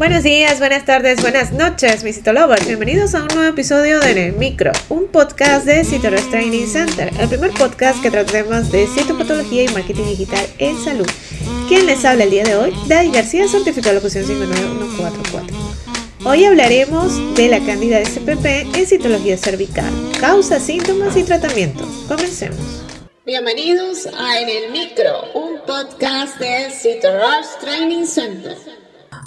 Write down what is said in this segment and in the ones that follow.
Buenos días, buenas tardes, buenas noches, mis Citolovers. Bienvenidos a un nuevo episodio de En el Micro, un podcast de Citorus Training Center, el primer podcast que trata temas de citopatología y marketing digital en salud. ¿Quién les habla el día de hoy? Dai García, certificado de locución 59144. Hoy hablaremos de la cándida SPP en citología cervical, causas, síntomas y tratamientos. Comencemos. Bienvenidos a En el Micro, un podcast de Citorus Training Center.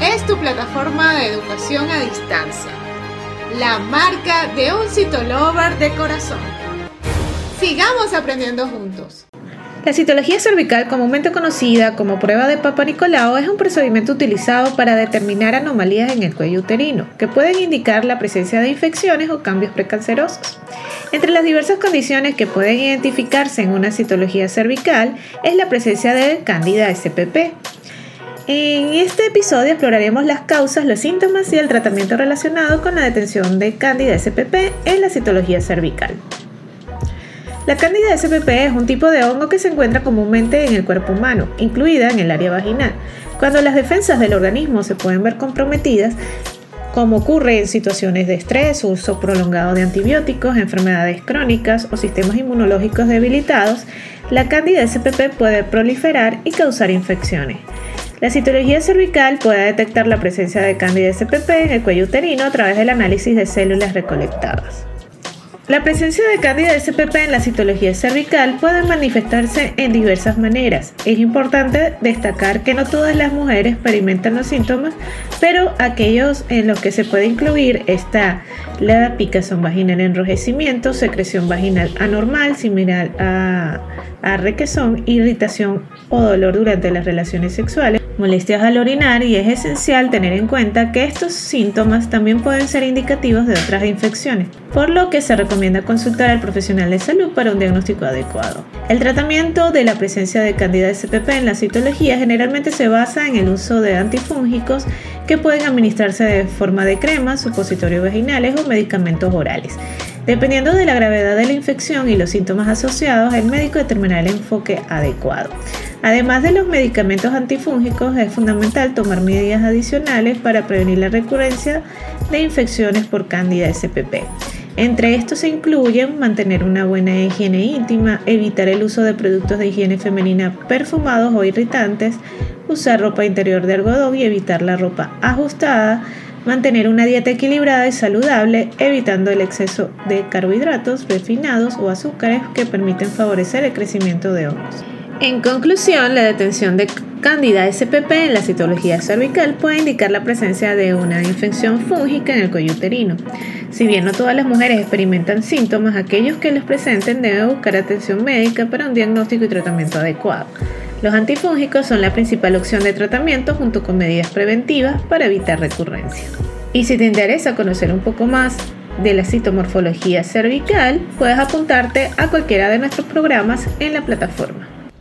es tu plataforma de educación a distancia, la marca de un citolover de corazón. Sigamos aprendiendo juntos. La citología cervical, comúnmente conocida como prueba de Papa Nicolau, es un procedimiento utilizado para determinar anomalías en el cuello uterino, que pueden indicar la presencia de infecciones o cambios precancerosos. Entre las diversas condiciones que pueden identificarse en una citología cervical es la presencia de Candida SPP, en este episodio exploraremos las causas, los síntomas y el tratamiento relacionado con la detención de Candida SPP en la citología cervical. La Candida SPP es un tipo de hongo que se encuentra comúnmente en el cuerpo humano, incluida en el área vaginal. Cuando las defensas del organismo se pueden ver comprometidas, como ocurre en situaciones de estrés, uso prolongado de antibióticos, enfermedades crónicas o sistemas inmunológicos debilitados, la Candida SPP puede proliferar y causar infecciones. La citología cervical puede detectar la presencia de Candida SPP en el cuello uterino a través del análisis de células recolectadas. La presencia de Candida SPP en la citología cervical puede manifestarse en diversas maneras. Es importante destacar que no todas las mujeres experimentan los síntomas, pero aquellos en los que se puede incluir está la picazón vaginal enrojecimiento, secreción vaginal anormal similar a, a irritación o dolor durante las relaciones sexuales molestias al orinar y es esencial tener en cuenta que estos síntomas también pueden ser indicativos de otras infecciones, por lo que se recomienda consultar al profesional de salud para un diagnóstico adecuado. El tratamiento de la presencia de Candida SPP en la citología generalmente se basa en el uso de antifúngicos que pueden administrarse de forma de cremas, supositorios vaginales o medicamentos orales. Dependiendo de la gravedad de la infección y los síntomas asociados, el médico determinará el enfoque adecuado. Además de los medicamentos antifúngicos, es fundamental tomar medidas adicionales para prevenir la recurrencia de infecciones por Candida SPP. Entre estos se incluyen mantener una buena higiene íntima, evitar el uso de productos de higiene femenina perfumados o irritantes, usar ropa interior de algodón y evitar la ropa ajustada, mantener una dieta equilibrada y saludable, evitando el exceso de carbohidratos refinados o azúcares que permiten favorecer el crecimiento de hongos. En conclusión, la detención de Candida SPP en la citología cervical puede indicar la presencia de una infección fúngica en el cuello uterino. Si bien no todas las mujeres experimentan síntomas, aquellos que los presenten deben buscar atención médica para un diagnóstico y tratamiento adecuado. Los antifúngicos son la principal opción de tratamiento junto con medidas preventivas para evitar recurrencia. Y si te interesa conocer un poco más de la citomorfología cervical, puedes apuntarte a cualquiera de nuestros programas en la plataforma.